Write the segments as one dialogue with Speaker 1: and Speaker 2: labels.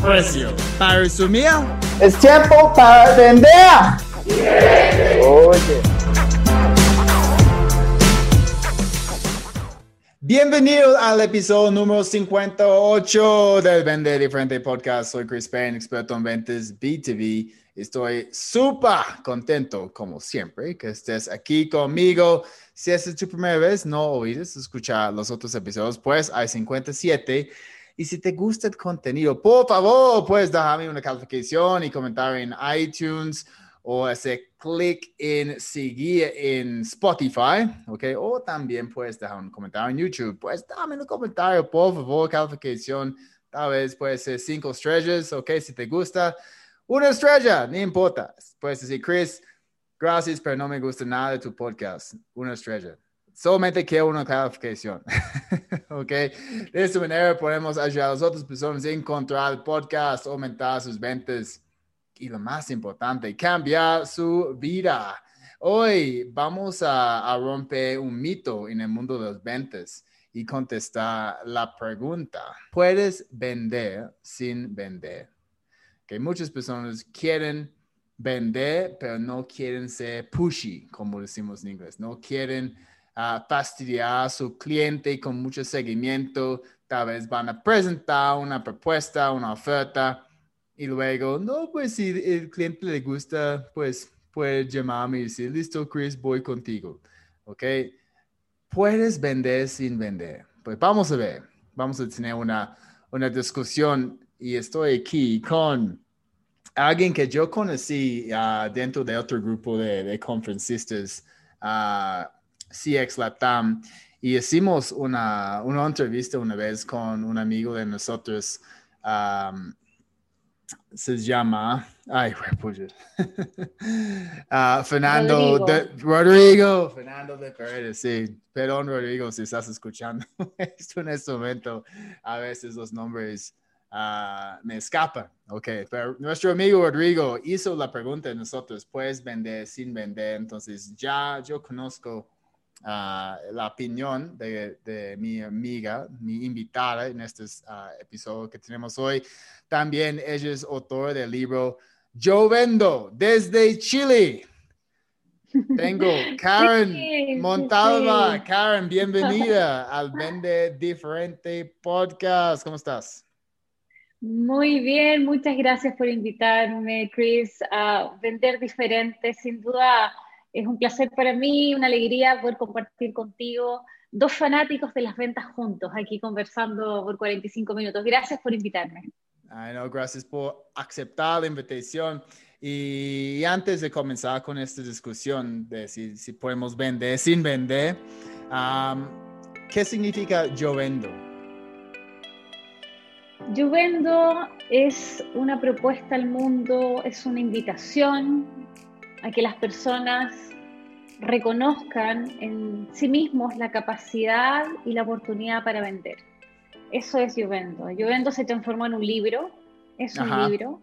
Speaker 1: precio. Para resumir,
Speaker 2: es tiempo para vender. Oye.
Speaker 1: Bienvenido al episodio número 58 del Vende Diferente Podcast. Soy Chris Payne, experto en ventas B2B. Estoy súper contento, como siempre, que estés aquí conmigo. Si esta es tu primera vez, no olvides escuchar los otros episodios, pues hay 57. Y si te gusta el contenido, por favor, puedes dejarme una calificación y comentar en iTunes o hacer clic en seguir en Spotify, ¿ok? O también puedes dejar un comentario en YouTube. Pues dame un comentario, por favor, calificación. Tal vez puede ser cinco estrellas, ¿ok? Si te gusta, una estrella, no importa. Puedes decir, Chris, gracias, pero no me gusta nada de tu podcast. Una estrella. Solamente quiero una calificación. ¿Ok? De esta manera podemos ayudar a las otras personas a encontrar el podcast, aumentar sus ventas y lo más importante, cambiar su vida. Hoy vamos a, romper un mito en el mundo de las ventas y contestar la pregunta, ¿puedes vender sin vender? Que muchas personas quieren vender, pero no quieren ser pushy, como decimos en inglés, no quieren uh, fastidiar a su cliente con mucho seguimiento, tal vez van a presentar una propuesta, una oferta, y luego, no, pues si el cliente le gusta, pues puede llamarme y decir, listo, Chris, voy contigo. ¿Ok? Puedes vender sin vender. Pues vamos a ver, vamos a tener una, una discusión y estoy aquí con alguien que yo conocí uh, dentro de otro grupo de, de conferencistas, uh, CX Latam, y hicimos una, una entrevista una vez con un amigo de nosotros. Um, se llama, ay, pues, uh, Fernando Rodrigo. De, Rodrigo, Fernando de Paredes, sí, perdón Rodrigo si estás escuchando esto en este momento, a veces los nombres uh, me escapan, ok, pero nuestro amigo Rodrigo hizo la pregunta de nosotros, ¿puedes vender sin vender? Entonces ya yo conozco Uh, la opinión de, de, mi amiga, mi invitada en este uh, episodio que tenemos hoy. También ella es autor del libro Yo Vendo desde Chile. Tengo Karen Montalva. Karen, bienvenida al Vende Diferente Podcast. ¿Cómo estás?
Speaker 3: Muy bien, muchas gracias por invitarme, Chris, a Vender Diferente. Sin duda es un placer para mí, una alegría poder compartir contigo dos fanáticos de las ventas juntos, aquí conversando por 45 minutos. Gracias por invitarme.
Speaker 1: Ay, no, gracias por aceptar la invitación. Y antes de comenzar con esta discusión de si, si podemos vender sin vender, ¿qué significa yo vendo?
Speaker 3: Yo vendo es una propuesta al mundo, es una invitación a que las personas reconozcan en sí mismos la capacidad y la oportunidad para vender. Eso es. Yo Vendo se transformó en un libro, es un libro,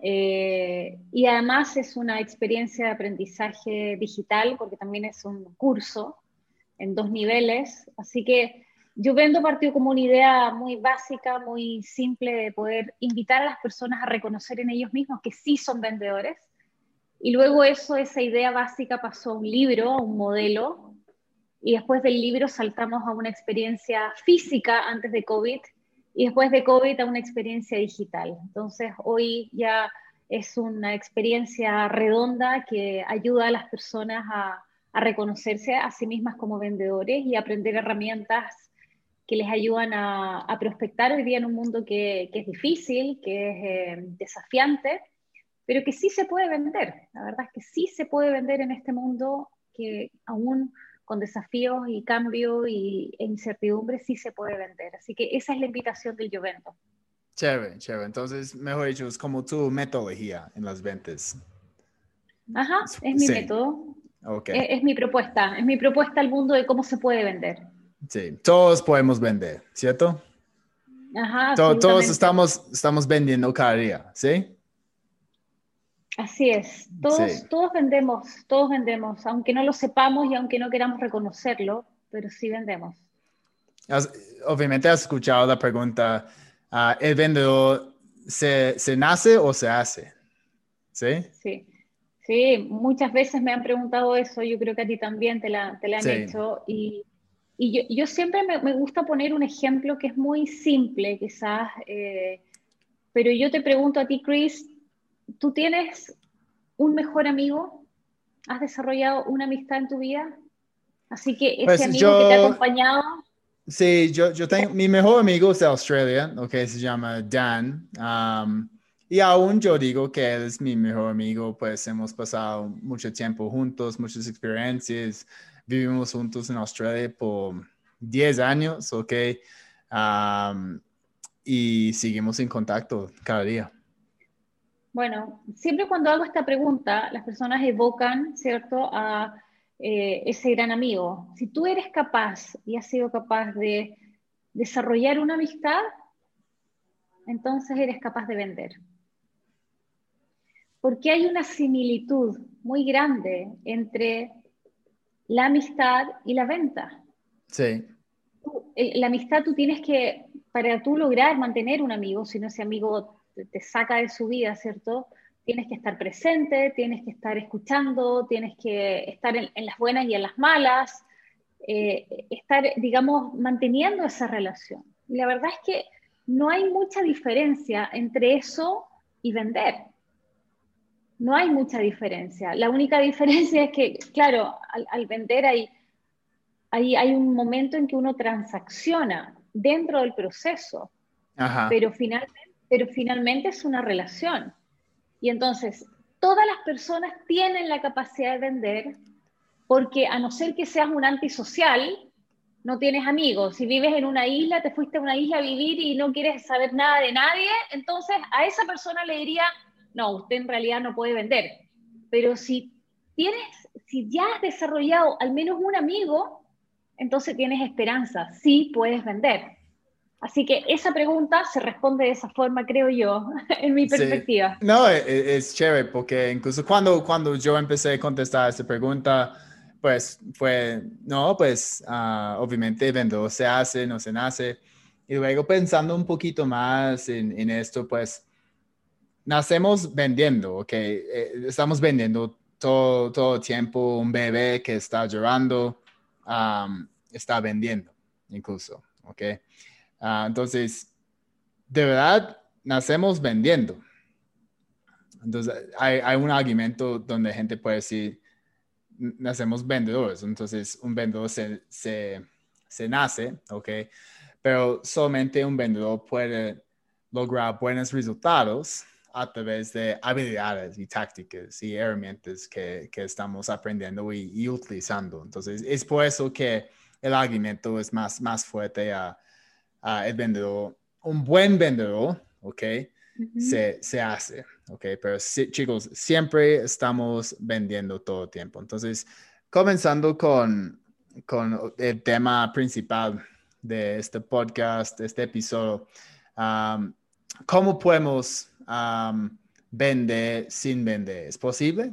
Speaker 3: eh, y además es una experiencia de aprendizaje digital, porque también es un curso en dos niveles. Así que Yo Vendo partió como una idea muy básica, muy simple de poder invitar a las personas a reconocer en ellos mismos que sí son vendedores y luego eso, esa idea básica pasó a un libro, a un modelo, y después del libro saltamos a una experiencia física antes de COVID, y después de COVID a una experiencia digital. Entonces hoy ya es una experiencia redonda que ayuda a las personas a, reconocerse a sí mismas como vendedores y aprender herramientas que les ayudan a, prospectar hoy día en un mundo que, que es difícil, que es eh, desafiante, pero que sí se puede vender. La verdad es que sí se puede vender en este mundo que aún con desafíos y cambio y, e incertidumbre sí se puede vender. Así que esa es la invitación del Yo Vendo.
Speaker 1: Chévere, chévere. Entonces, mejor dicho, es como tu metodología en las ventas.
Speaker 3: Ajá, es mi
Speaker 1: Sí.
Speaker 3: método.
Speaker 1: Ok.
Speaker 3: Es, es mi propuesta. Es mi propuesta al mundo de cómo se puede vender.
Speaker 1: Sí, todos podemos vender, ¿cierto?
Speaker 3: Ajá.
Speaker 1: To- todos estamos, estamos vendiendo cada día, ¿sí?
Speaker 3: Así es. Todos,
Speaker 1: Sí.
Speaker 3: todos vendemos, todos vendemos, aunque no lo sepamos y aunque no queramos reconocerlo, pero sí vendemos.
Speaker 1: Obviamente has escuchado la pregunta, ah, ¿el vendedor se, se nace o se hace? ¿Sí?
Speaker 3: Sí. Sí, muchas veces me han preguntado eso, yo creo que a ti también te la, te la han
Speaker 1: Sí.
Speaker 3: hecho. Y, y yo, yo siempre me, me gusta poner un ejemplo que es muy simple, quizás, eh, pero yo te pregunto a ti, Chris, ¿tú tienes un mejor amigo? ¿Has desarrollado una amistad en tu vida? Así que ese
Speaker 1: Pues
Speaker 3: amigo que te ha acompañado,
Speaker 1: Sí, yo, yo tengo, mi mejor amigo es de Australia, ok, se llama Dan. um, y aún yo digo que él es mi mejor amigo, pues hemos pasado mucho tiempo juntos, muchas experiencias, vivimos juntos en Australia por 10 años, ok, um, y seguimos en contacto cada día.
Speaker 3: Bueno, siempre cuando hago esta pregunta, las personas evocan, ¿cierto?, a eh, ese gran amigo. Si tú eres capaz y has sido capaz de desarrollar una amistad, entonces eres capaz de vender. Porque hay una similitud muy grande entre la amistad y la venta.
Speaker 1: Sí,
Speaker 3: Tú- La amistad tú tienes que, para tú lograr mantener un amigo, si no ese amigo te, saca de su vida, ¿cierto? Tienes que estar presente, tienes que estar escuchando, tienes que estar en, en las buenas y en las malas, eh, estar, digamos, manteniendo esa relación. Y la verdad es que no hay mucha diferencia entre eso y vender. No hay mucha diferencia. La única diferencia es que, claro, al, al vender hay, hay, hay un momento en que uno transacciona dentro del proceso,
Speaker 1: ajá,
Speaker 3: pero finalmente, pero finalmente es una relación. Y entonces, todas las personas tienen la capacidad de vender porque a no ser que seas un antisocial, no tienes amigos. Si vives en una isla, te fuiste a una isla a vivir y no quieres saber nada de nadie, entonces a esa persona le diría, no, usted en realidad no puede vender. Pero si tienes, si ya has desarrollado al menos un amigo, entonces tienes esperanza, sí puedes vender. Así que esa pregunta se responde de esa forma, creo yo, en mi
Speaker 1: Sí.
Speaker 3: perspectiva.
Speaker 1: No, e- e- es, chévere porque incluso cuando, cuando yo empecé a contestar esta pregunta, pues fue, no, pues ah, obviamente vendedor se hace, no se nace. Y luego pensando un poquito más en, en esto, pues nacemos vendiendo, ¿ok? Eh, estamos vendiendo todo, todo el tiempo un bebé que está llorando, am, está vendiendo incluso, ¿ok? Ah, entonces, de verdad, nacemos vendiendo. Entonces, hay, un argumento donde gente puede decir, "N- nacemos vendedores. Entonces, un vendedor se, se, se nace, ¿ok? Pero solamente un vendedor puede lograr buenos resultados a través de habilidades y tácticas y herramientas que, que estamos aprendiendo y, y utilizando. Entonces, es por eso que el argumento es más, más fuerte a, a el vendedor. Un buen vendedor, ¿ok? Se, se hace, ¿ok? Pero sí, chicos, siempre estamos vendiendo todo el tiempo. Entonces, comenzando con, con el tema principal de este podcast, de este episodio, um, ¿cómo podemos um, vender sin vender? ¿Es posible?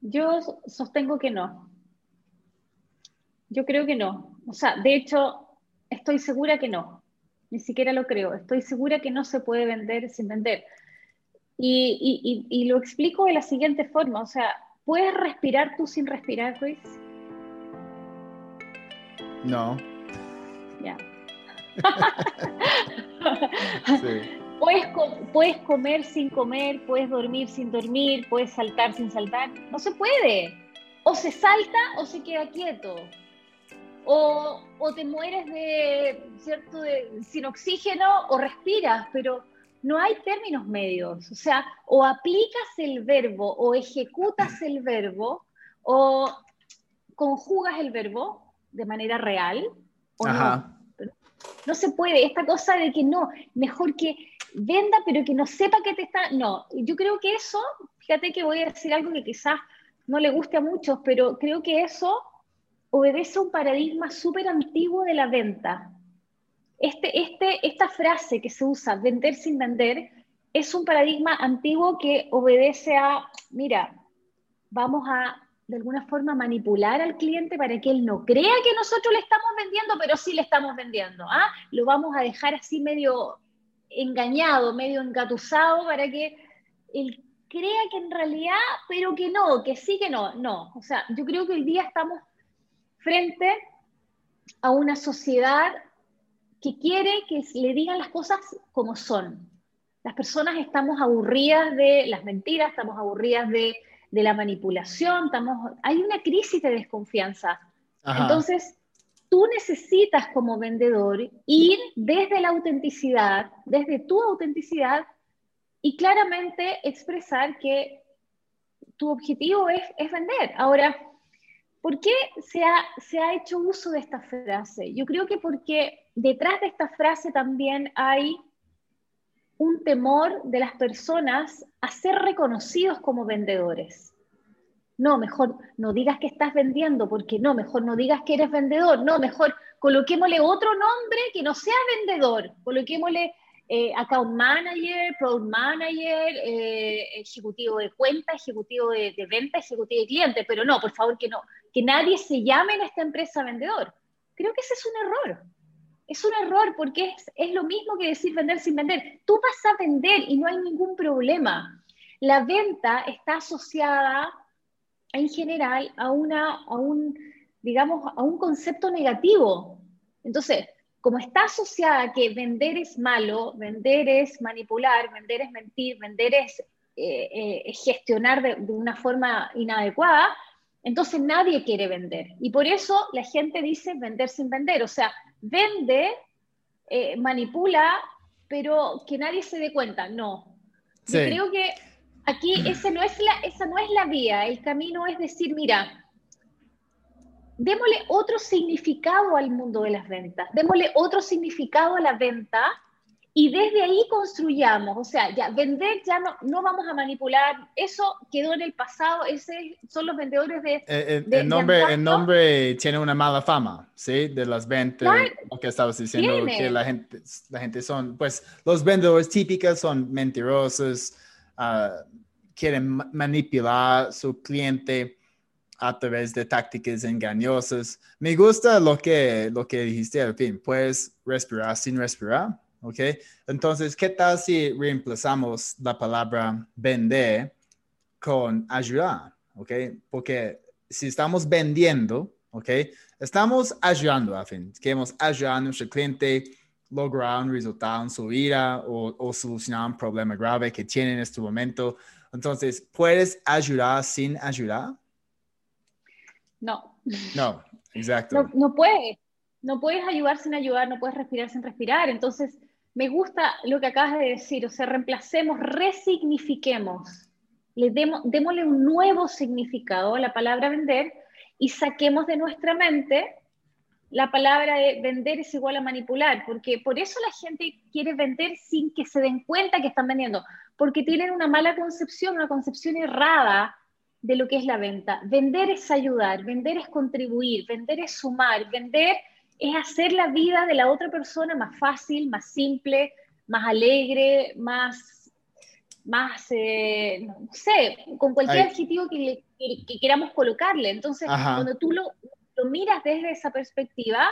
Speaker 3: Yo so- sostengo que no. Yo creo que no. O sea, de hecho, estoy segura que no. Ni siquiera lo creo. Estoy segura que no se puede vender sin vender. Y, y- y- y lo explico de la siguiente forma. O sea, ¿puedes respirar tú sin respirar, Chris?
Speaker 1: No.
Speaker 3: Ya.
Speaker 1: Sí.
Speaker 3: Puedes, puedes comer sin comer, puedes dormir sin dormir, puedes saltar sin saltar. No se puede. O se salta o se queda quieto. O, o te mueres de, ¿cierto? De, sin oxígeno o respiras, pero no hay términos medios. O sea, o aplicas el verbo o ejecutas el verbo o conjugas el verbo de manera real o no.
Speaker 1: Ajá.
Speaker 3: No se puede. Esta cosa de que no, mejor que venda, pero que no sepa que te está. No, yo creo que eso, fíjate que voy a decir algo que quizás no le guste a muchos, pero creo que eso obedece a un paradigma súper antiguo de la venta. Este, este, esta frase que se usa, vender sin vender, es un paradigma antiguo que obedece a, mira, vamos a de alguna forma manipular al cliente para que él no crea que nosotros le estamos vendiendo, pero sí le estamos vendiendo. ¿ah? Lo vamos a dejar así medio engañado, medio engatusado para que él crea que en realidad, pero que no, que sí que no. No, o sea, yo creo que hoy día estamos frente a una sociedad que quiere que le digan las cosas como son. Las personas estamos aburridas de las mentiras, estamos aburridas de de la manipulación, estamos, hay una crisis de desconfianza. Entonces, tú necesitas como vendedor ir desde la autenticidad, desde tu autenticidad, y claramente expresar que tu objetivo es, es vender. Ahora, ¿por qué se ha, se ha hecho uso de esta frase? Yo creo que porque detrás de esta frase también hay un temor de las personas a ser reconocidos como vendedores. No, mejor no digas que estás vendiendo, porque no, mejor no digas que eres vendedor, no, mejor coloquémosle otro nombre que no sea vendedor, coloquémosle eh, account manager, product manager, eh, ejecutivo de cuenta, ejecutivo de, de, venta, ejecutivo de cliente, pero no, por favor que no, que nadie se llame en esta empresa vendedor. Creo que ese es un error es un error porque es, lo mismo que decir vender sin vender. Tú vas a vender y no hay ningún problema. La venta está asociada en general a, una, a un, digamos, a un concepto negativo. Entonces, como está asociada a que vender es malo, vender es manipular, vender es mentir, vender es eh, eh, gestionar de, de, una forma inadecuada, entonces nadie quiere vender. Y por eso la gente dice vender sin vender. O sea, vende, eh, manipula, pero que nadie se dé cuenta. No. Yo creo que aquí ese no es la, esa no es la vía. El camino es decir, mira, démosle otro significado al mundo de las ventas, démosle otro significado a la venta y desde ahí construyamos, o sea, ya vender ya no, no vamos a manipular, eso quedó en el pasado, ese son los vendedores de...
Speaker 1: Eh, eh, el, nombre, el nombre tiene una mala fama, ¿sí? De las ventas, lo que estabas diciendo, que la gente, la gente son, pues los vendedores típicos son mentirosos, uh, quieren manipular a su cliente a través de tácticas engañosas. Me gusta lo que, lo que dijiste al fin, puedes respirar sin respirar ¿ok? Entonces, ¿qué tal si reemplazamos la palabra vender con ayudar, ¿ok? Porque si estamos vendiendo, ¿ok? Estamos ayudando, a fin, queremos ayudar a nuestro cliente lograr un resultado en su vida o, o solucionar un problema grave que tiene en este momento. Entonces, ¿puedes ayudar sin ayudar?
Speaker 3: No.
Speaker 1: No, exacto.
Speaker 3: No, no puedes. No puedes ayudar sin ayudar, no puedes respirar sin respirar. Entonces, me gusta lo que acabas de decir, o sea, reemplacemos, resignifiquemos, le demos, démosle un nuevo significado a la palabra vender y saquemos de nuestra mente la palabra de vender es igual a manipular, porque por eso la gente quiere vender sin que se den cuenta que están vendiendo, porque tienen una mala concepción, una concepción errada de lo que es la venta. Vender es ayudar, vender es contribuir, vender es sumar, vender es hacer la vida de la otra persona más fácil, más simple, más alegre, más, más eh, no sé, con cualquier adjetivo que, queramos colocarle. Entonces, cuando tú lo, lo miras desde esa perspectiva,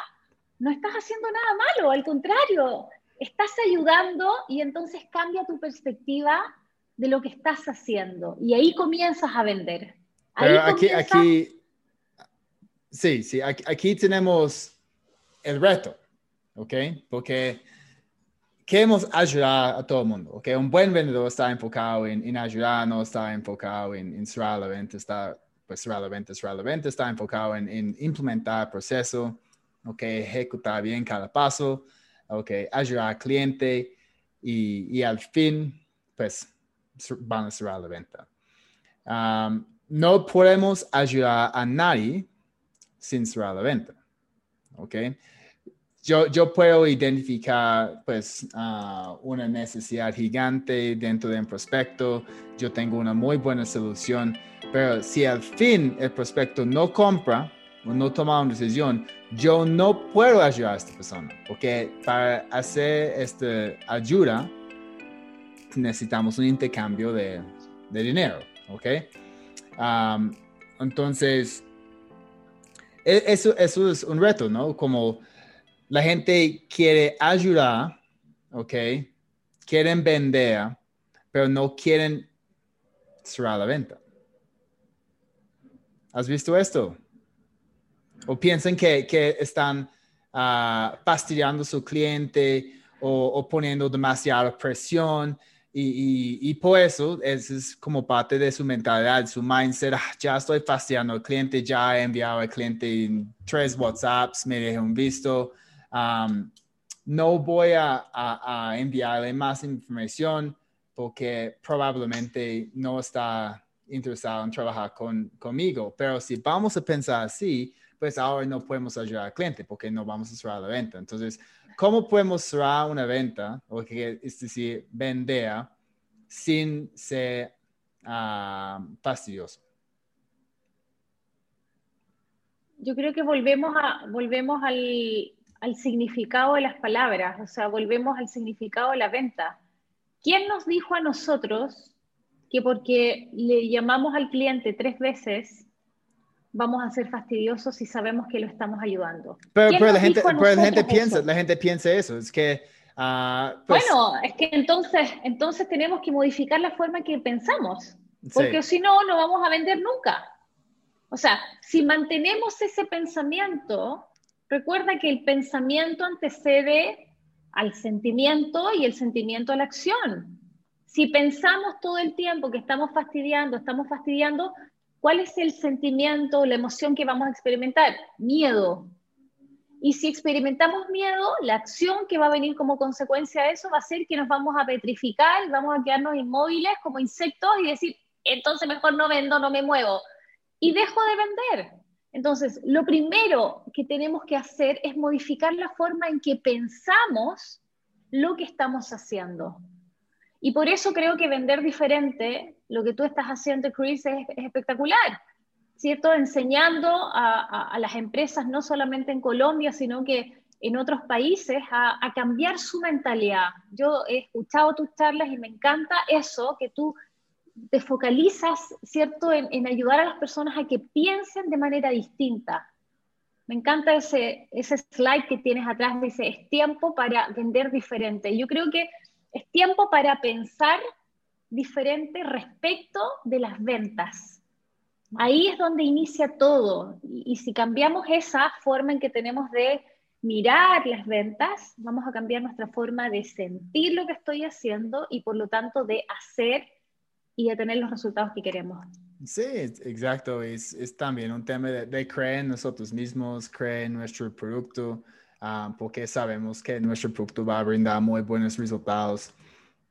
Speaker 3: no estás haciendo nada malo, al contrario, estás ayudando y entonces cambia tu perspectiva de lo que estás haciendo y ahí comienzas a vender.
Speaker 1: Pero aquí, aquí, sí, sí, aquí, tenemos el reto, ¿ok? Porque queremos ayudar a todo el mundo, ¿ok? Un buen vendedor está enfocado en, en ayudar, no está enfocado en, en cerrar la venta, está, pues cerrar la venta, cerrar la venta, está enfocado en, en implementar el proceso, ¿ok? Ejecutar bien cada paso, ¿ok? Ayudar al cliente y, y al fin, pues, van a cerrar la venta. Um, no podemos ayudar a nadie sin cerrar la venta. ¿Ok? yo, yo puedo identificar pues ah, una necesidad gigante dentro de un prospecto, yo tengo una muy buena solución, pero si al fin el prospecto no compra o no toma una decisión, yo no puedo ayudar a esta persona, porque para hacer esta ayuda necesitamos un intercambio de, de dinero, ¿ok? entonces, e, eso, eso es un reto, ¿no? Como la gente quiere ayudar, ¿ok? Quieren vender, pero no quieren cerrar la venta. ¿Has visto esto? O piensan que, que están uh, fastidiando su cliente o, poniendo demasiada presión. Y, y, y, por eso es, como parte de su mentalidad, su mindset. Ah, ya estoy fastidiando al cliente, ya he enviado al cliente tres WhatsApps, me dejé un visto no voy a, enviarle más información porque probablemente no está interesado en trabajar con, conmigo. Pero si vamos a pensar así, pues ahora no podemos ayudar al cliente porque no vamos a cerrar la venta. Entonces, ¿cómo podemos cerrar una venta? O que, es decir, vender sin ser fastidioso.
Speaker 3: Yo creo que volvemos, a, volvemos al, al significado de las palabras, o sea, volvemos al significado de la venta. ¿Quién nos dijo a nosotros que porque le llamamos al cliente tres veces vamos a ser fastidiosos si sabemos que lo estamos ayudando?
Speaker 1: Pero, la, gente, la gente piensa, la gente piensa eso, es que... Ah,
Speaker 3: pues bueno, es que entonces, entonces tenemos que modificar la forma en que pensamos, porque si no, no vamos a vender nunca. O sea, si mantenemos ese pensamiento, Recuerda que el pensamiento antecede al sentimiento y el sentimiento a la acción. Si pensamos todo el tiempo que estamos fastidiando, estamos fastidiando, ¿cuál es el sentimiento la emoción que vamos a experimentar? Miedo. Y si experimentamos miedo, la acción que va a venir como consecuencia de eso va a ser que nos vamos a petrificar, vamos a quedarnos inmóviles como insectos y decir, entonces mejor no vendo, no me muevo. Y dejo de vender. Entonces, lo primero que tenemos que hacer es modificar la forma en que pensamos lo que estamos haciendo. Y por eso creo que vender diferente, lo que tú estás haciendo, Chris, es, espectacular, ¿cierto? Enseñando a, las empresas, no solamente en Colombia, sino que en otros países, a, cambiar su mentalidad. Yo he escuchado tus charlas y me encanta eso, que tú te focalizas, ¿cierto?, en, ayudar a las personas a que piensen de manera distinta. Me encanta ese, ese slide que tienes atrás, dice, es tiempo para vender diferente. Yo creo que es tiempo para pensar diferente respecto de las ventas. Ahí es donde inicia todo. y si cambiamos esa forma en que tenemos de mirar las ventas, vamos a cambiar nuestra forma de sentir lo que estoy haciendo y por lo tanto de hacer y a tener los resultados que queremos.
Speaker 1: Sí, exacto. Es, también un tema de, creer en nosotros mismos, creer en nuestro producto, ah, porque sabemos que nuestro producto va a brindar muy buenos resultados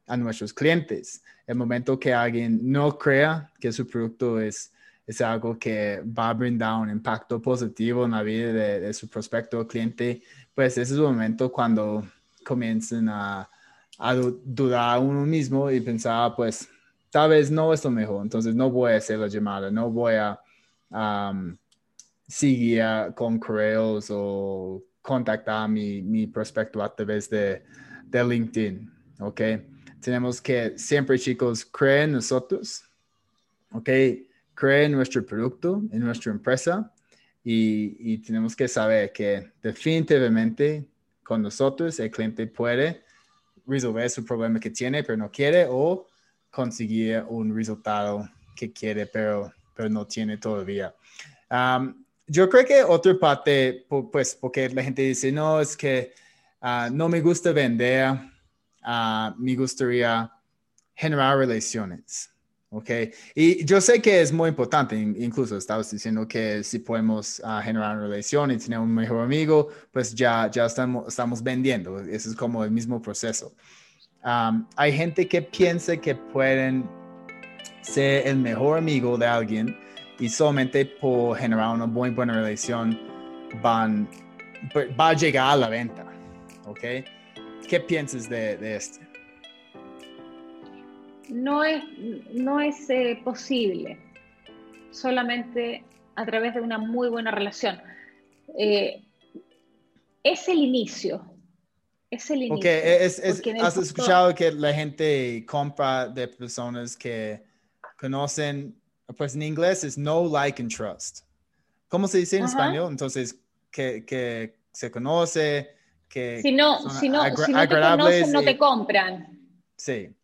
Speaker 1: a nuestros clientes. El momento que alguien no crea que su producto es, es algo que va a brindar un impacto positivo en la vida de, su prospecto o cliente, pues ese es el momento cuando comienzan a, a dudar uno mismo y pensar, pues, tal vez no es lo mejor, entonces no voy a hacer la llamada, no voy a seguir con correos o contactar a mi, mi prospecto a través de, de LinkedIn, ¿ok? Tenemos que siempre, chicos, creer en nosotros, ¿ok? Creer en nuestro producto, en nuestra empresa y, y tenemos que saber que definitivamente con nosotros el cliente puede resolver su problema que tiene, pero no quiere o conseguir un resultado que quiere, pero, pero no tiene todavía. yo creo que otra parte, pues, porque la gente dice, no, es que ah, no me gusta vender, uh, me gustaría generar relaciones. ¿ok? Y yo sé que es muy importante, incluso estabas diciendo que si podemos uh, generar relaciones y tener un mejor amigo, pues ya, ya estamos, estamos vendiendo. Eso es como el mismo proceso hay gente que piensa que pueden ser el mejor amigo de alguien y solamente por generar una muy buena relación van va a llegar a la venta. ¿Ok? ¿Qué piensas de, de esto?
Speaker 3: No es, no es eh, posible solamente a través de una muy buena relación. Eh, es el inicio. Es el inicio.
Speaker 1: Okay, has escuchado que la gente compra de personas que conocen, pues en inglés es no like and trust. ¿Cómo se dice en español? Entonces, que, que, se conoce, que...
Speaker 3: Si no, si no, si no te conocen, no te compran.
Speaker 1: Sí.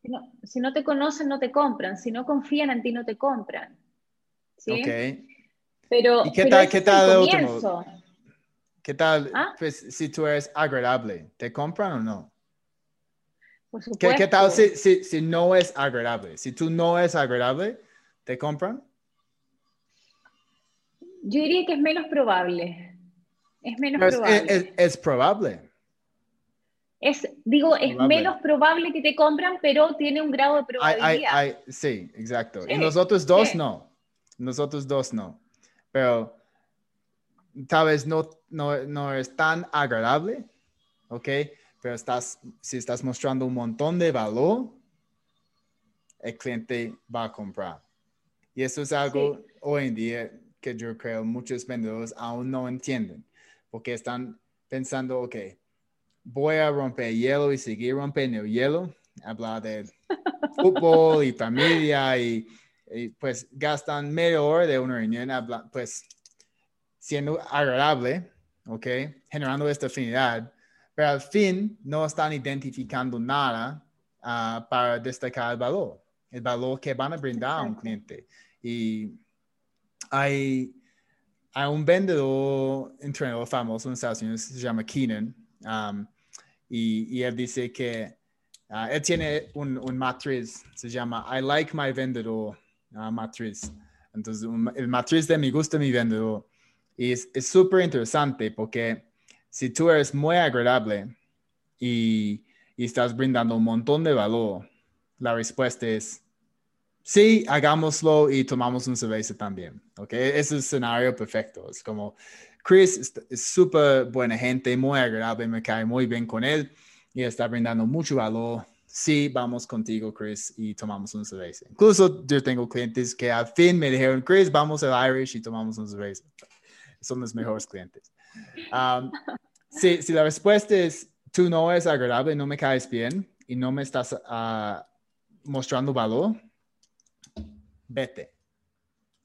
Speaker 3: Si no, si no, te conocen, no te compran. Si no confían en ti, no te compran. ¿Sí?
Speaker 1: Ok.
Speaker 3: Pero,
Speaker 1: ¿Y qué
Speaker 3: pero
Speaker 1: tal, qué tal de otro? ¿Qué tal,
Speaker 3: ¿Ah?
Speaker 1: pues, si tú eres agradable? ¿Te compran o no?
Speaker 3: Por
Speaker 1: ¿Qué, qué tal si, si, si no es agradable? Si tú no es agradable, ¿te compran?
Speaker 3: Yo diría que es menos probable. Es menos
Speaker 1: Pero es,
Speaker 3: probable.
Speaker 1: es- es probable.
Speaker 3: Es, digo, es
Speaker 1: Probable.
Speaker 3: menos probable que te compran, pero tiene un grado de probabilidad.
Speaker 1: hay- hay- sí, exacto. y
Speaker 3: Sí,
Speaker 1: los otros dos
Speaker 3: sí.
Speaker 1: no. Los otros dos no. Pero tal vez no, no, no es tan agradable, ¿ok? Pero estás, si estás mostrando un montón de valor, el cliente va a comprar. Y eso es algo hoy en día que yo creo muchos vendedores aún no entienden, porque están pensando, ok, voy a romper hielo y seguir rompiendo hielo, hablar de fútbol y familia y, y, pues gastan media hora de una reunión habla- pues siendo agradable, ¿ok? Generando esta afinidad, pero al fin no están identificando nada ah, para destacar el valor, el valor que van a brindar a un cliente. Y hay, hay un vendedor entrenador famoso en Estados Unidos, se llama Keenan, um, y, y él dice que ah, él tiene un, un matriz, se llama I like my vendedor ah, matriz. Entonces, un- el matriz de mi gusta mi vendedor. Y es súper interesante porque si tú eres muy agradable y, y estás brindando un montón de valor, la respuesta es sí, hagámoslo y tomamos un cerveza también. ¿ok? Ese es el escenario perfecto. Es como Chris es- súper buena gente, muy agradable, me cae muy bien con él y está brindando mucho valor. Sí, vamos contigo, Chris, y tomamos un cerveza. Incluso yo tengo clientes que al fin me dijeron, Chris, vamos al Irish y tomamos un cerveza. Son los mejores clientes. Um, si, si la respuesta es, tú no eres agradable, no me caes bien y no me estás ah, mostrando valor, vete.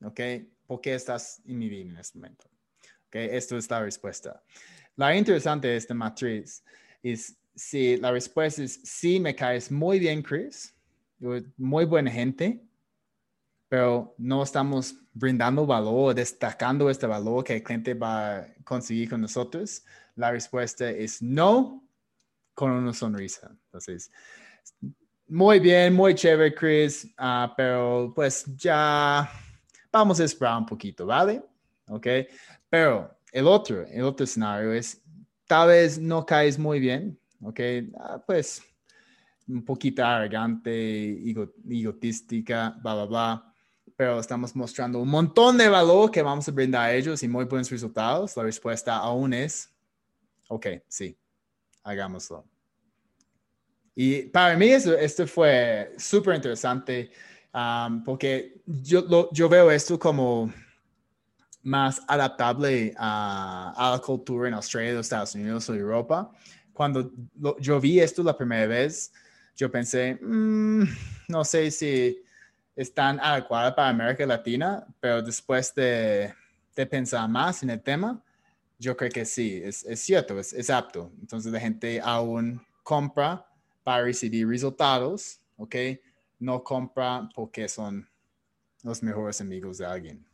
Speaker 1: ¿Ok? ¿Por qué estás en mi vida en este momento? ¿Ok? Esto es la respuesta. La interesante de esta matriz es si la respuesta es sí, me caes muy bien, Chris, muy buena gente, pero no estamos brindando valor, destacando este valor que el cliente va a conseguir con nosotros, la respuesta es no con una sonrisa. Entonces, muy bien, muy chévere, Chris, ah, pero pues ya vamos a esperar un poquito, ¿vale? ¿Ok? Pero el otro, el otro escenario es, tal vez no caes muy bien, ¿ok? Ah, pues un poquito arrogante, ego- egotística, bla, bla, bla. Pero estamos mostrando un montón de valor que vamos a brindar a ellos y muy buenos resultados. La respuesta aún es, ok, sí, hagámoslo. Y para mí eso, esto fue súper interesante um, porque yo, lo- yo veo esto como más adaptable a, a la cultura en Australia, los Estados Unidos o Europa. Cuando lo- yo vi esto la primera vez, yo pensé, "Mm, no sé si es tan adecuada para América Latina, pero después de, de pensar más en el tema, yo creo que sí, es, es cierto, es, es apto. Entonces la gente aún compra para recibir resultados, ¿ok? No compra porque son los mejores amigos de alguien.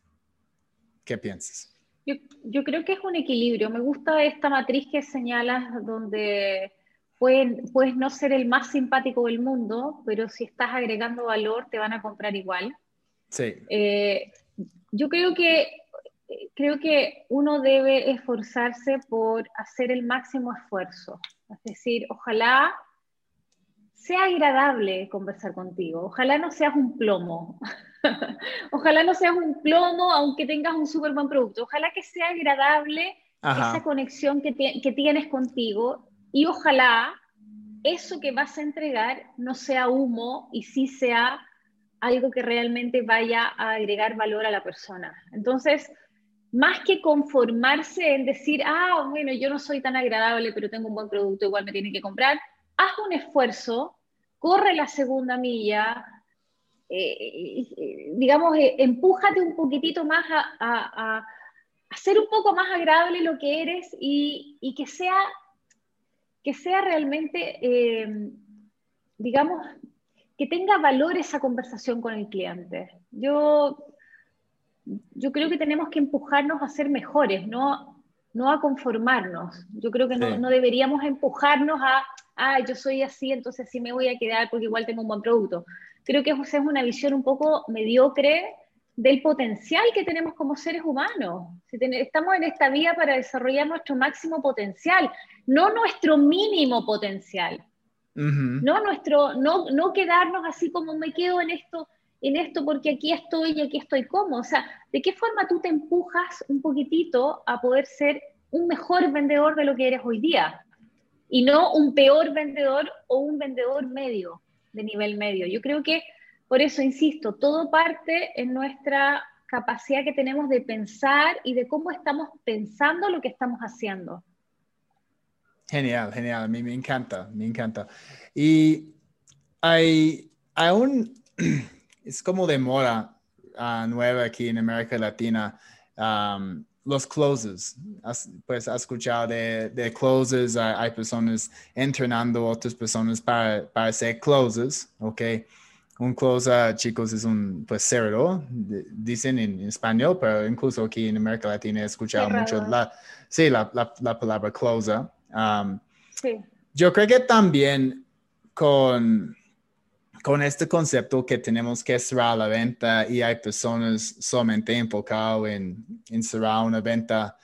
Speaker 1: ¿Qué piensas?
Speaker 3: Yo, yo creo que es un equilibrio. Me gusta esta matriz que señalas donde pueden- puedes no ser el más simpático del mundo, pero si estás agregando valor te van a comprar igual.
Speaker 1: Sí,
Speaker 3: Eh, yo creo que, creo que uno debe esforzarse por hacer el máximo esfuerzo. Es decir, ojalá sea agradable conversar contigo. Ojalá no seas un plomo. Ojalá no seas un plomo aunque tengas un súper buen producto. Ojalá que sea agradable esa conexión que, que tienes contigo y ojalá eso que vas a entregar no sea humo y sí sea algo que realmente vaya a agregar valor a la persona. Entonces, más que conformarse en decir, ah, bueno, yo no soy tan agradable, pero tengo un buen producto, igual me tienen que comprar, haz un esfuerzo, corre la segunda milla, eh, digamos, eh, empújate un poquitito más a, ser un poco más agradable lo que eres y, que, sea, que sea realmente, eh, digamos, que tenga valor esa conversación con el cliente. Yo, yo creo que tenemos que empujarnos a ser mejores, no, no a conformarnos. Yo creo que no, no, deberíamos empujarnos a, ah, yo soy así, entonces sí me voy a quedar porque igual tengo un buen producto. Creo que esa es una visión un poco mediocre del potencial que tenemos como seres humanos. Estamos en esta vía para desarrollar nuestro máximo potencial, no nuestro mínimo potencial. No nuestro, no, no quedarnos así como me quedo en esto, en esto porque aquí estoy y aquí estoy como. O sea, ¿de qué forma tú te empujas un poquitito a poder ser un mejor vendedor de lo que eres hoy día? Y no un peor vendedor o un vendedor medio, de nivel medio. Yo creo que, por eso insisto, todo parte en nuestra capacidad que tenemos de pensar y de cómo estamos pensando lo que estamos haciendo.
Speaker 1: Genial, genial. A mí me encanta, me encanta. Y hay, aún es como de moda uh, nueva aquí en América Latina, los closes. pues has escuchado de, de closes, hay, personas entrenando a otras personas para, para hacer closes, ¿ok? Un closer, chicos, es un pues cerdo, dicen en, español, pero incluso aquí en América Latina he escuchado mucho la, sí, la, la, la palabra closer. Um, yo creo que también con, con este concepto que tenemos que cerrar la venta y hay personas solamente enfocadas en, en cerrar una venta,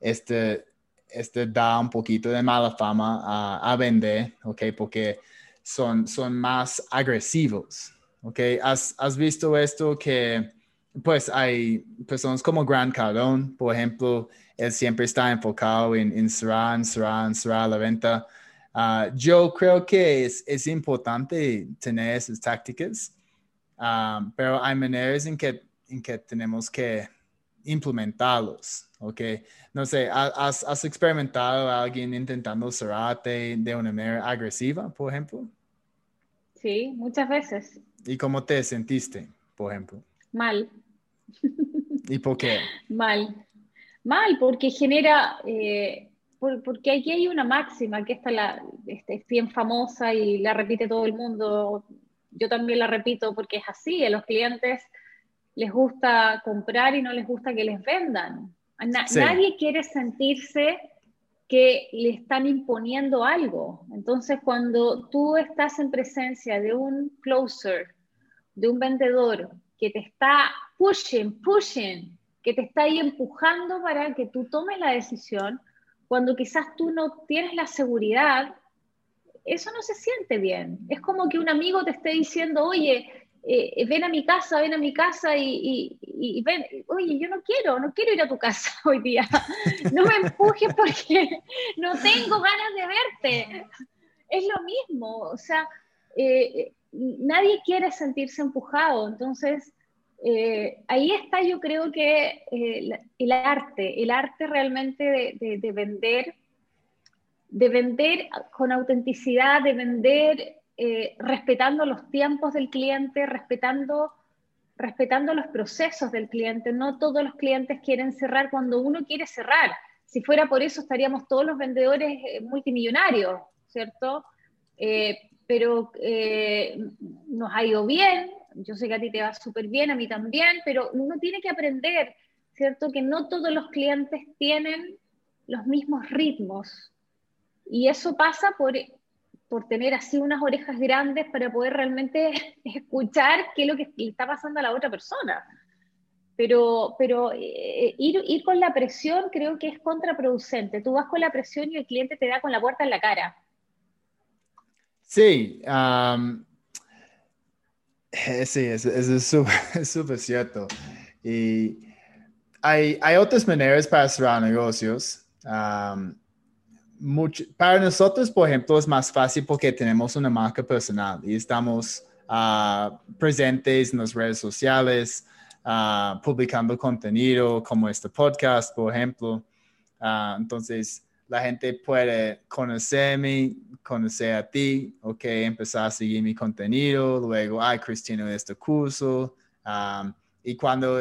Speaker 1: este, este da un poquito de mala fama a, a vender, ¿ok? Porque son, son más agresivos, ¿ok? ¿Has, ¿Has, visto esto que, pues, hay personas como Grant Cardone, por ejemplo, él siempre está enfocado en, en cerrar, cerrar, cerrar la venta. Uh, yo creo que es, es, importante tener esas tácticas, um, pero hay maneras en que, en que tenemos que implementarlos, ¿ok? No sé, ¿has, has experimentado a alguien intentando cerrarte de una manera agresiva, por ejemplo?
Speaker 3: Sí, muchas veces.
Speaker 1: ¿Y cómo te sentiste, por ejemplo?
Speaker 3: Mal.
Speaker 1: ¿Y por qué?
Speaker 3: Mal. Mal, porque genera, eh, porque aquí hay una máxima, que esta la, este, es bien famosa y la repite todo el mundo. Yo también la repito porque es así, a los clientes les gusta comprar y no les gusta que les vendan. Nadie quiere sentirse que le están imponiendo algo. Entonces, cuando tú estás en presencia de un closer, de un vendedor que te está pushing, pushing, que te está ahí empujando para que tú tomes la decisión, cuando quizás tú no tienes la seguridad, eso no se siente bien. Es como que un amigo te esté diciendo, oye, eh, ven a mi casa, ven a mi casa y, ven, oye, yo no quiero, no quiero ir a tu casa hoy día. No me empujes porque no tengo ganas de verte. Es lo mismo, o sea, eh, nadie quiere sentirse empujado, entonces eh, ahí está yo creo que eh, el arte, el arte realmente de, vender, de vender con autenticidad, de vender eh, respetando los tiempos del cliente, respetando, respetando los procesos del cliente. No todos los clientes quieren cerrar cuando uno quiere cerrar. Si fuera por eso estaríamos todos los vendedores multimillonarios, ¿cierto? pero nos ha ido bien, yo sé que a ti te va súper bien, a mí también, pero uno tiene que aprender, ¿cierto? Que no todos los clientes tienen los mismos ritmos. Y eso pasa por, por tener así unas orejas grandes para poder realmente escuchar qué es lo que le está pasando a la otra persona. Pero, pero eh, ir, ir con la presión creo que es contraproducente. Tú vas con la presión y el cliente te da con la puerta en la cara.
Speaker 1: Sí, eh, sí, eso es súper cierto. Y hay, hay otras maneras para cerrar negocios. para nosotros, por ejemplo, es más fácil porque tenemos una marca personal y estamos ah, presentes en las redes sociales, ah, publicando contenido como este podcast, por ejemplo. Ah, entonces, la gente puede conocerme, conocer a ti, ok, empezar a seguir mi contenido, luego, ay, Cristiano, este curso. y cuando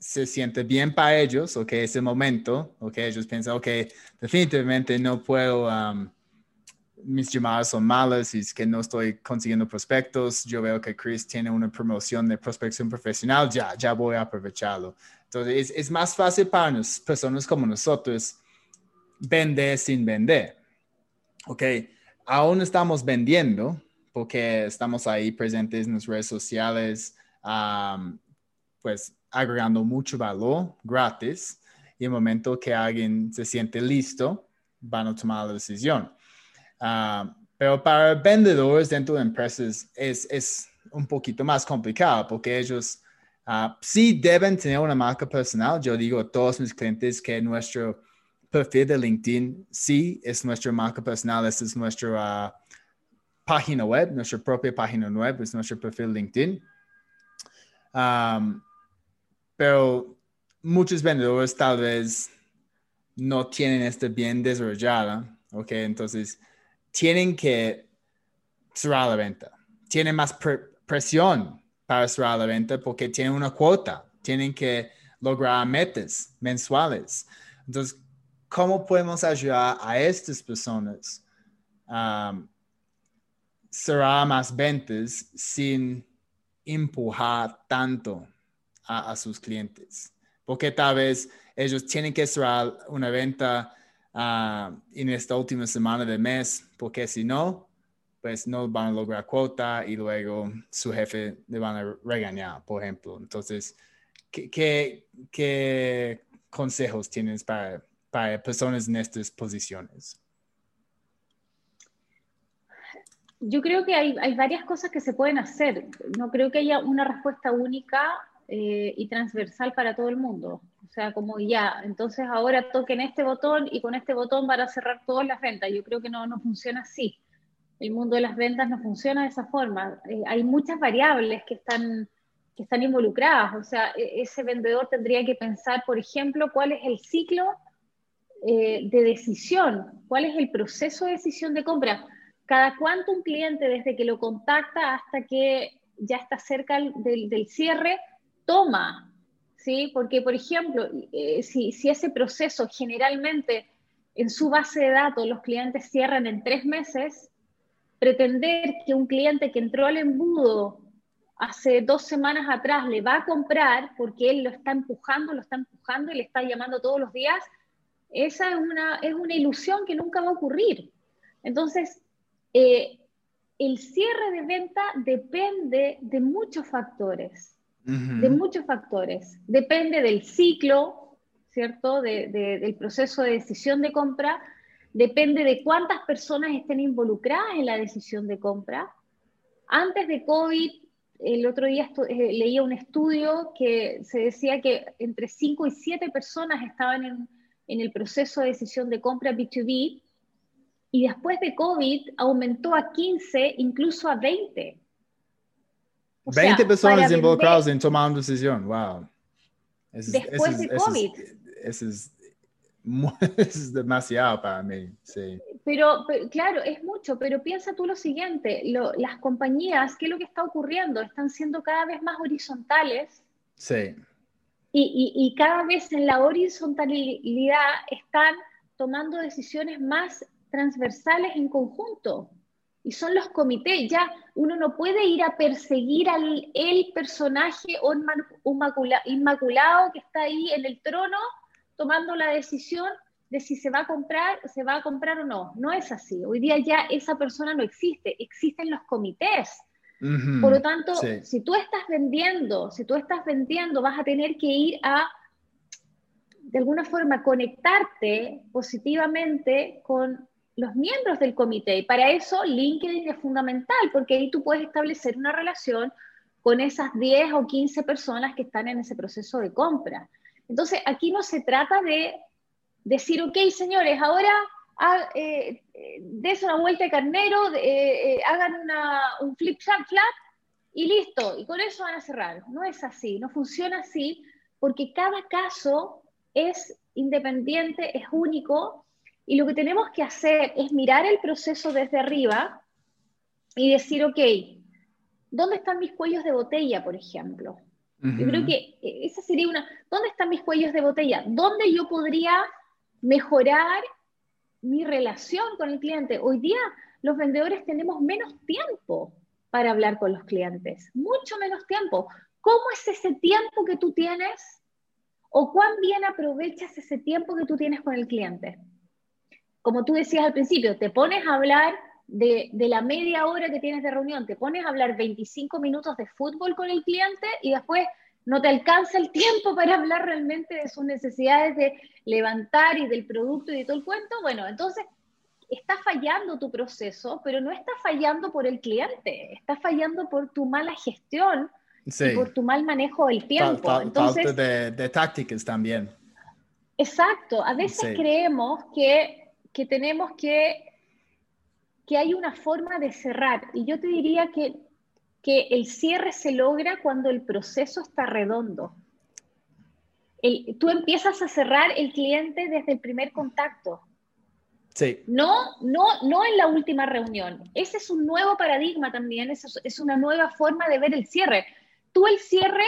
Speaker 1: se siente bien para ellos, ok, ese momento, ok, ellos piensan, ok, definitivamente no puedo, mis llamadas son malas y es que no estoy consiguiendo prospectos, yo veo que Chris tiene una promoción de prospección profesional, ya, ya voy a aprovecharlo. Entonces, es, es más fácil para nos, personas como nosotros vender sin vender. Ok, aún estamos vendiendo porque estamos ahí presentes en las redes sociales, pues agregando mucho valor gratis y el momento que alguien se siente listo, van a tomar la decisión. pero para vendedores dentro de empresas es, es un poquito más complicado porque ellos uh, sí deben tener una marca personal. Yo digo a todos mis clientes que nuestro perfil de LinkedIn sí es nuestra marca personal, esta es nuestra página web, nuestra propia página web, es nuestro perfil LinkedIn. Pero muchos vendedores tal vez no tienen esto bien desarrollado, ¿ok? Entonces, tienen que cerrar la venta. Tienen más presión para cerrar la venta porque tienen una cuota, tienen que lograr metas mensuales. Entonces, ¿cómo podemos ayudar a estas personas a um, cerrar más ventas sin empujar tanto a, sus clientes? Porque tal vez ellos tienen que cerrar una venta uh, en esta última semana del mes, porque si no, pues no van a lograr cuota y luego su jefe le van a regañar, por ejemplo. Entonces, ¿qué, qué consejos tienes para para personas en estas posiciones?
Speaker 3: Yo creo que hay, varias cosas que se pueden hacer. No creo que haya una respuesta única eh, y transversal para todo el mundo. O sea, como ya, entonces ahora toquen este botón y con este botón van a cerrar todas las ventas. Yo creo que no, no funciona así. El mundo de las ventas no funciona de esa forma. Eh, hay muchas variables que están, que están involucradas. O sea, e, ese vendedor tendría que pensar, por ejemplo, cuál es el ciclo eh, de decisión, cuál es el proceso de decisión de compra. Cada cuánto un cliente desde que lo contacta hasta que ya está cerca del, cierre toma, ¿sí? Porque, por ejemplo, eh, si, si ese proceso generalmente en su base de datos los clientes cierran en tres meses, pretender que un cliente que entró al embudo hace dos semanas atrás le va a comprar porque él lo está empujando, lo está empujando y le está llamando todos los días, esa es una, es una ilusión que nunca va a ocurrir. Entonces, eh, el cierre de venta depende de muchos factores, de muchos factores. Depende del ciclo, ¿cierto? del proceso de decisión de compra, depende de cuántas personas estén involucradas en la decisión de compra. Antes de COVID, el otro día eh, leía un estudio que se decía que entre 5 y 7 personas estaban en, en el proceso de decisión de compra B2B y después de COVID aumentó a 15, incluso a 20.
Speaker 1: 20 personas involucradas en tomar una decisión, wow.
Speaker 3: después de COVID.
Speaker 1: Eso es, demasiado para mí, sí.
Speaker 3: Pero, claro, es mucho, pero piensa tú lo siguiente, las compañías, ¿qué es lo que está ocurriendo? Están siendo cada vez más horizontales.
Speaker 1: Sí.
Speaker 3: Y, cada vez en la horizontalidad están tomando decisiones más transversales en conjunto. Y son los comités, ya uno no puede ir a perseguir al el personaje inmaculado que está ahí en el trono tomando la decisión de si se va a comprar, se va a comprar o no. No es así. Hoy día ya esa persona no existe, existen los comités por lo tanto, si tú estás vendiendo, si tú estás vendiendo, vas a tener que ir a, de alguna forma, conectarte positivamente con los miembros del comité. Y para eso LinkedIn es fundamental, porque ahí tú puedes establecer una relación con esas 10 o 15 personas que están en ese proceso de compra. Entonces, aquí no se trata de decir, ok, señores, ahora ah, eh, des una vuelta de carnero, eh, eh, hagan un flip flap flap y listo, y con eso van a cerrar. No es así, no funciona así, porque cada caso es independiente, es único, y lo que tenemos que hacer es mirar el proceso desde arriba y decir, ok, ¿dónde están mis cuellos de botella, por ejemplo? Yo creo que esa sería una, ¿dónde están mis cuellos de botella? ¿Dónde yo podría mejorar mi relación con el cliente? Hoy día los vendedores tenemos menos tiempo para hablar con los clientes, mucho menos tiempo. ¿Cómo es ese tiempo que tú tienes o cuán bien aprovechas ese tiempo que tú tienes con el cliente? Como tú decías al principio, te pones a hablar de, la media hora que tienes de reunión, te pones a hablar 25 minutos de fútbol con el cliente y después no te alcanza el tiempo para hablar realmente de sus necesidades de levantar y del producto y de todo el cuento, bueno, entonces está fallando tu proceso, pero no está fallando por el cliente, está fallando por tu mala gestión y por tu mal manejo del tiempo.
Speaker 1: Entonces, de, tácticas también.
Speaker 3: Exacto, a veces creemos que, que tenemos que, que hay una forma de cerrar, y yo te diría que, que el cierre se logra cuando el proceso está redondo. tú empiezas a cerrar el cliente desde el primer contacto. No, no, no en la última reunión. Ese es un nuevo paradigma también, es, es una nueva forma de ver el cierre. Tú el cierre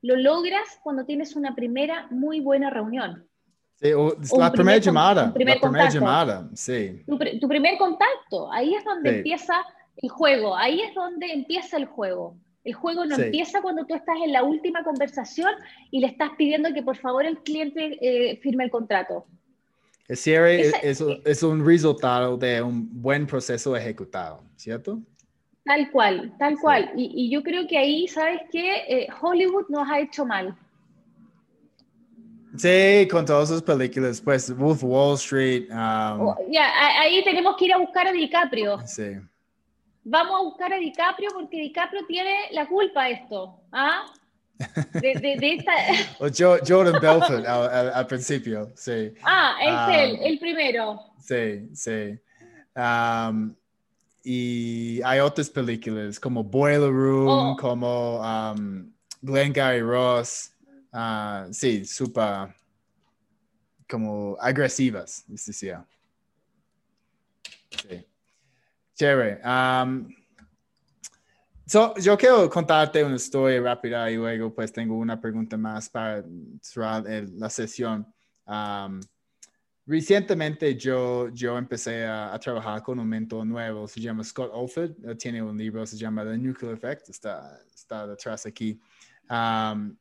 Speaker 3: lo logras cuando tienes una primera muy buena reunión.
Speaker 1: Sí, la primera llamada. la primera llamada, sí.
Speaker 3: Tu, primer contacto, ahí es donde empieza el juego, ahí es donde empieza el juego. El juego no empieza cuando tú estás en la última conversación y le estás pidiendo que por favor el cliente eh, firme el contrato.
Speaker 1: El cierre es, un resultado de un buen proceso ejecutado, ¿cierto?
Speaker 3: Tal cual, tal cual. Y, yo creo que ahí, ¿sabes qué? Eh, Hollywood nos ha hecho mal.
Speaker 1: Sí, con todas sus películas, pues Wolf Wall Street. Um,
Speaker 3: oh, ya, ahí tenemos que ir a buscar a DiCaprio.
Speaker 1: Sí.
Speaker 3: Vamos a buscar a DiCaprio porque DiCaprio tiene la culpa de esto. ¿ah? De, esta...
Speaker 1: o Jordan Belfort al, principio, sí.
Speaker 3: Ah, es él, um, el primero.
Speaker 1: Sí, sí. Um, y hay otras películas como Boiler Room, oh. como um, Glengarry Ross. Uh, sí, súper como agresivas, decía. Sí. Chévere. Um, yo quiero contarte una historia rápida y luego pues tengo una pregunta más para cerrar la sesión. Um, recientemente yo, yo empecé a, trabajar con un mentor nuevo, se llama Scott Olford, tiene un libro, se llama The Nuclear Effect, está, está detrás aquí. Um,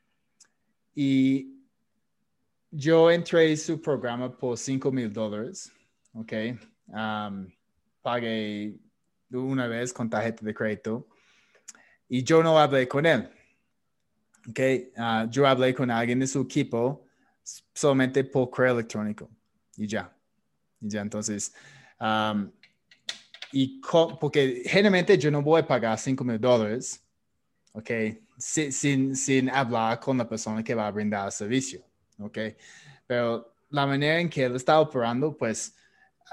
Speaker 1: y yo entré en su programa por 5 mil dólares, ¿ok? Um, pagué una vez con tarjeta de crédito y yo no hablé con él. Okay, ah, yo hablé con alguien de su equipo solamente por correo electrónico y ya. Y ya, entonces, y porque generalmente yo no voy a pagar 5 mil dólares, ok, sin, sin hablar con la persona que va a brindar el servicio, ok. Pero la manera en que él está operando, pues,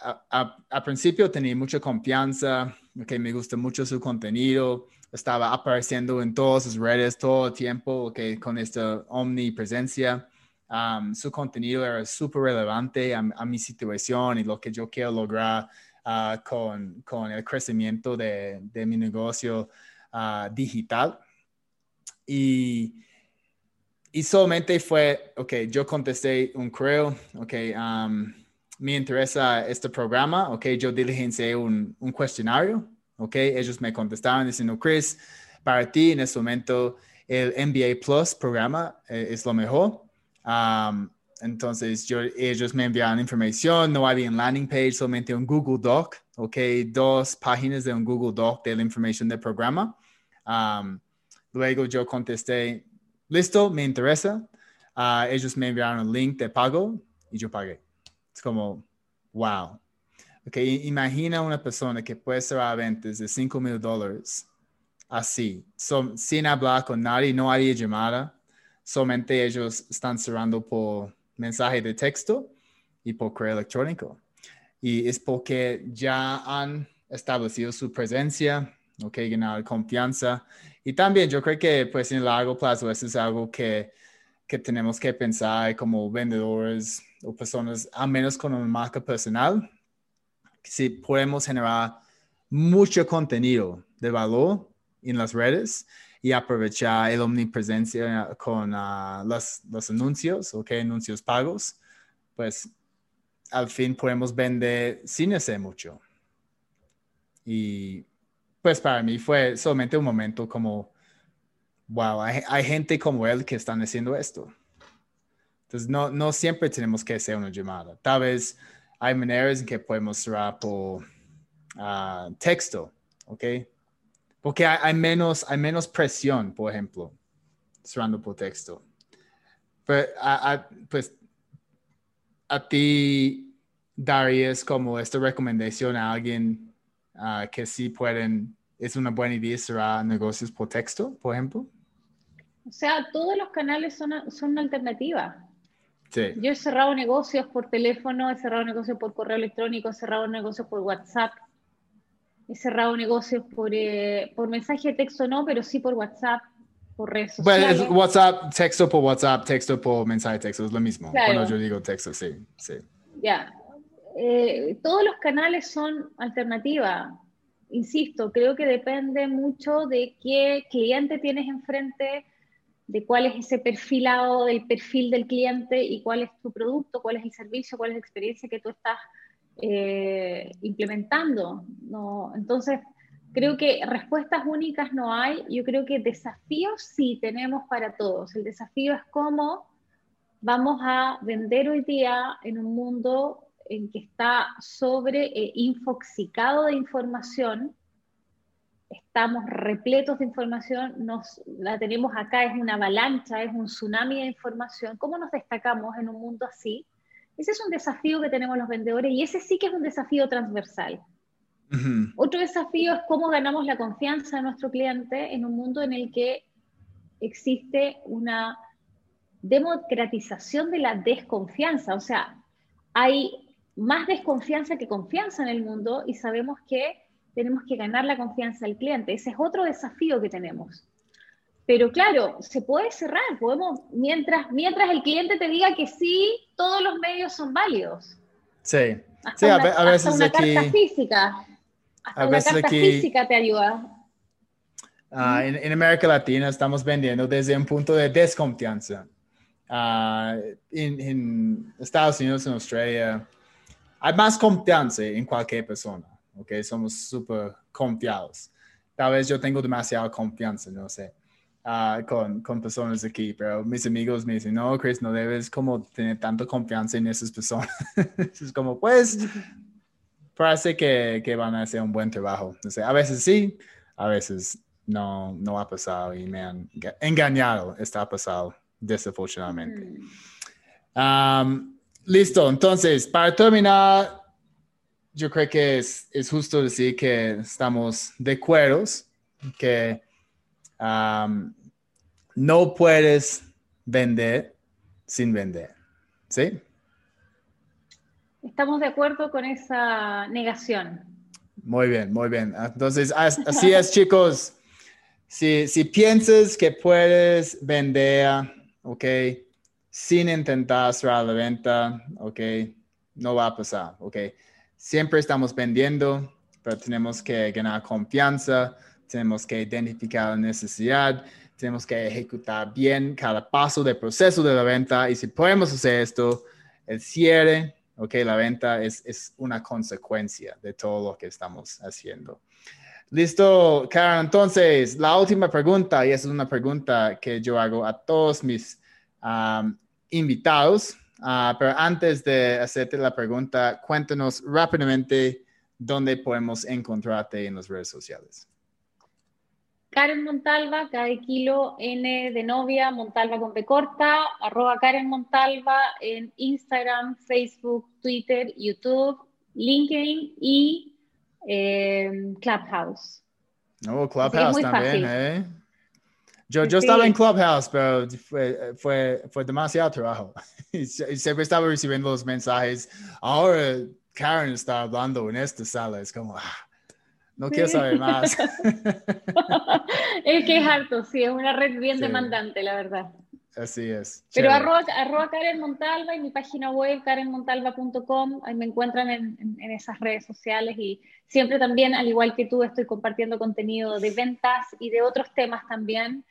Speaker 1: a, principio tenía mucha confianza, ok, me gusta mucho su contenido, estaba apareciendo en todas sus redes todo el tiempo, que con esta omnipresencia. Um, su contenido era súper relevante a, mi situación y lo que yo quiero lograr uh, con, con, el crecimiento de, de mi negocio uh, digital. Y, y solamente fue, ok, yo contesté un correo, ok, um, me interesa este programa, ok, yo diligencié un, un cuestionario ¿ok? Ellos me contestaban diciendo, Chris, para ti en este momento el MBA Plus programa eh, es lo mejor. entonces yo, ellos me enviaron información, no había un landing page, solamente un Google Doc, ¿ok? Dos páginas de un Google Doc de la información del programa. luego yo contesté, listo, me interesa. Ah, ellos me enviaron un link de pago y yo pagué. Es como, wow, Okay, imagina una persona que puede cerrar ventas de 5 mil dólares así, sin hablar con nadie, no haría llamada, solamente ellos están cerrando por mensaje de texto y por correo electrónico. Y es porque ya han establecido su presencia, ok, ganar confianza. Y también yo creo que pues en largo plazo eso es algo que, que tenemos que pensar como vendedores o personas, a menos con una marca personal, si podemos generar mucho contenido de valor en las redes y aprovechar el omnipresencia con uh, los, los, anuncios, ok, anuncios pagos, pues al fin podemos vender sin hacer mucho. Y pues para mí fue solamente un momento como, wow, hay, hay gente como él que están haciendo esto. Entonces, no, siempre tenemos que hacer una llamada. Tal vez hay maneras en que podemos cerrar por uh, texto, ¿ok? Porque hay, menos, hay menos presión, por ejemplo, cerrando por texto. Pero, pues, a ti darías como esta recomendación a alguien uh, que sí pueden, es una buena idea cerrar negocios por texto, por ejemplo?
Speaker 3: O sea, todos los canales son, son una alternativa.
Speaker 1: Sí.
Speaker 3: Yo he cerrado negocios por teléfono, he cerrado negocios por correo electrónico, he cerrado negocios por WhatsApp, he cerrado negocios por, eh, por mensaje de texto, no, pero sí por WhatsApp, por redes sociales.
Speaker 1: Bueno, WhatsApp, texto por WhatsApp, texto por mensaje de texto, es lo mismo. Cuando yo digo texto, sí, sí.
Speaker 3: Ya. Eh, todos los canales son alternativa. Insisto, creo que depende mucho de qué cliente tienes enfrente, de cuál es ese perfilado del perfil del cliente y cuál es tu producto, cuál es el servicio, cuál es la experiencia que tú estás eh, implementando. Entonces, creo que respuestas únicas no hay. Yo creo que desafíos sí tenemos para todos. El desafío es cómo vamos a vender hoy día en un mundo en que está sobre eh, infoxicado de información estamos repletos de información, nos, la tenemos acá, es una avalancha, es un tsunami de información. ¿Cómo nos destacamos en un mundo así? Ese es un desafío que tenemos los vendedores y ese sí que es un desafío transversal. Otro desafío es cómo ganamos la confianza de nuestro cliente en un mundo en el que existe una democratización de la desconfianza. O sea, hay más desconfianza que confianza en el mundo y sabemos que tenemos que ganar la confianza del cliente. Ese es otro desafío que tenemos. Pero claro, se puede cerrar, podemos, mientras, mientras el cliente te diga que sí, todos los medios son válidos.
Speaker 1: Sí, sí a, veces
Speaker 3: una
Speaker 1: aquí,
Speaker 3: carta física. Hasta
Speaker 1: a
Speaker 3: una
Speaker 1: veces
Speaker 3: carta
Speaker 1: aquí-
Speaker 3: física te ayuda.
Speaker 1: Ah, en, en América Latina estamos vendiendo desde un punto de desconfianza. Ah, en, en Estados Unidos, en Australia, hay más confianza en cualquier persona. ¿Ok? Somos súper confiados. Tal vez yo tengo demasiada confianza, no sé, ah, con, con personas aquí, pero mis amigos me dicen, no, Chris, no debes como tener tanta confianza en esas personas. es como, pues, parece que, que van a hacer un buen trabajo. No sé, a veces sí, a veces no, no ha pasado y me han enga- engañado, está pasado, desafortunadamente. Um, listo, entonces, para terminar, yo creo que es, es justo decir que estamos de acuerdo que um, no puedes vender sin vender. ¿Sí?
Speaker 3: Estamos de acuerdo con esa negación.
Speaker 1: Muy bien, muy bien. Entonces, as- así es, chicos. Si, si piensas que puedes vender, ok, sin intentar cerrar la venta, ok, no va a pasar, ok. Siempre estamos vendiendo, pero tenemos que ganar confianza, tenemos que identificar la necesidad, tenemos que ejecutar bien cada paso del proceso de la venta y si podemos hacer esto, el cierre, ok, la venta es, es una consecuencia de todo lo que estamos haciendo. Listo, Karen. Entonces, la última pregunta, y esa es una pregunta que yo hago a todos mis um, invitados, Ah, pero antes de hacerte la pregunta, cuéntanos rápidamente dónde podemos encontrarte en las redes sociales.
Speaker 3: Karen Montalva, cada kilo N de novia, Montalva con P corta, arroba Karen Montalva en Instagram, Facebook, Twitter, YouTube, LinkedIn y eh, Clubhouse.
Speaker 1: Oh, Clubhouse también,
Speaker 3: fácil.
Speaker 1: ¿eh? Yo, yo estaba en Clubhouse, pero fue, fue, fue demasiado trabajo. Y siempre estaba recibiendo los mensajes. Ahora Karen está hablando en esta sala. Es como, ah, no quiero saber más.
Speaker 3: es que es harto, sí, es una red bien demandante, la verdad.
Speaker 1: Así es.
Speaker 3: Pero arroba, Karen Montalva y mi página web karenmontalva.com, ahí me encuentran en, esas redes sociales y siempre también, al igual que tú, estoy compartiendo contenido de ventas y de otros temas también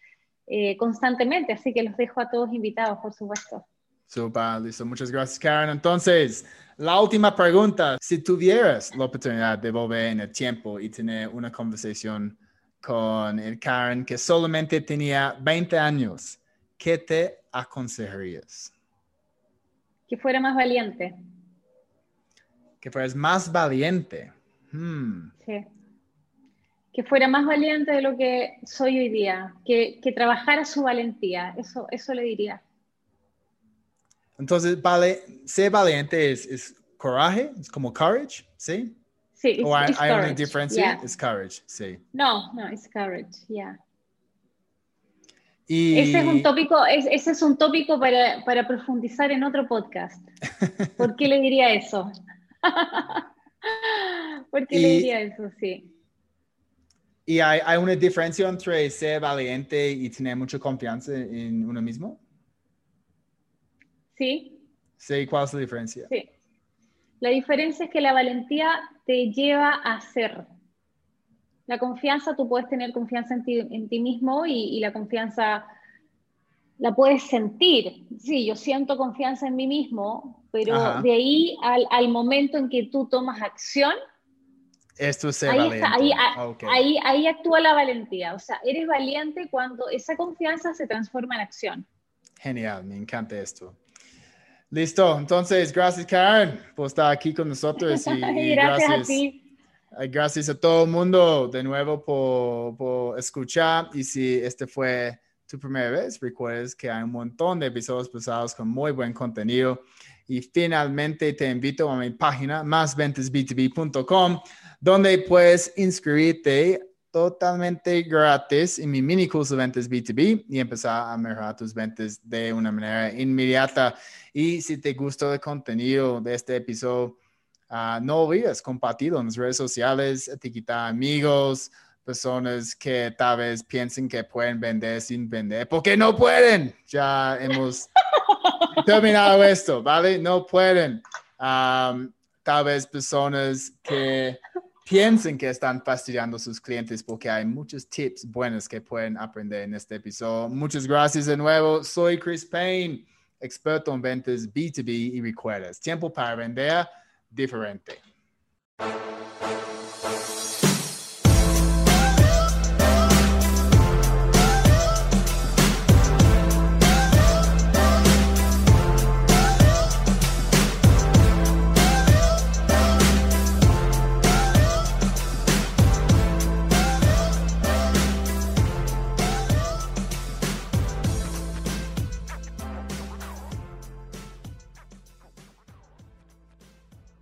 Speaker 3: eh, constantemente, así que los dejo a todos invitados, por supuesto.
Speaker 1: Super, listo. Muchas gracias, Karen. Entonces, la última pregunta. Si tuvieras la oportunidad de volver en el tiempo y tener una conversación con el Karen que solamente tenía 20 años, ¿qué te aconsejarías?
Speaker 3: Que fuera más valiente.
Speaker 1: Que fueras más valiente. Hmm.
Speaker 3: Sí. Que fuera más valiente de lo que soy hoy día. Que, que trabajara su valentía. Eso, eso le diría.
Speaker 1: Entonces, vale, ser valiente es, coraje, es como courage, ¿sí?
Speaker 3: Sí,
Speaker 1: ¿O hay, una diferencia? Es courage, sí.
Speaker 3: No, no, es courage, yeah. Ese es un tópico, ese es un tópico para, para, profundizar en otro podcast. ¿Por qué le diría eso? ¿Por qué le diría eso? Sí.
Speaker 1: ¿Y hay, hay, una diferencia entre ser valiente y tener mucha confianza en uno mismo?
Speaker 3: Sí.
Speaker 1: Sí, ¿cuál es la diferencia?
Speaker 3: Sí. La diferencia es que la valentía te lleva a hacer. La confianza, tú puedes tener confianza en ti, en ti mismo y, la confianza la puedes sentir. Sí, yo siento confianza en mí mismo, pero de ahí al, momento en que tú tomas acción,
Speaker 1: esto es
Speaker 3: ahí, ahí, ahí, ahí, actúa la valentía. O sea, eres valiente cuando esa confianza se transforma en acción.
Speaker 1: Genial, me encanta esto. Listo, entonces, gracias Karen por estar aquí con nosotros.
Speaker 3: Y, gracias, a ti.
Speaker 1: Gracias a todo el mundo de nuevo por, por, escuchar. Y si este fue tu primera vez, recuerdes que hay un montón de episodios pasados con muy buen contenido. Y finalmente te invito a mi página, másventasb2b.com, donde puedes inscribirte totalmente gratis en mi mini curso de ventas B2B y empezar a mejorar tus ventas de una manera inmediata. Y si te gustó el contenido de este episodio, uh, no olvides compartirlo en las redes sociales, etiquetar amigos, personas que tal vez piensen que pueden vender sin vender, porque no pueden. Ya hemos terminado esto, ¿vale? No pueden. Um, tal vez personas que piensen que están fastidiando a sus clientes porque hay muchos tips buenos que pueden aprender en este episodio. Muchas gracias de nuevo. Soy Chris Payne, experto en ventas B2B y recuerdas, tiempo para vender diferente.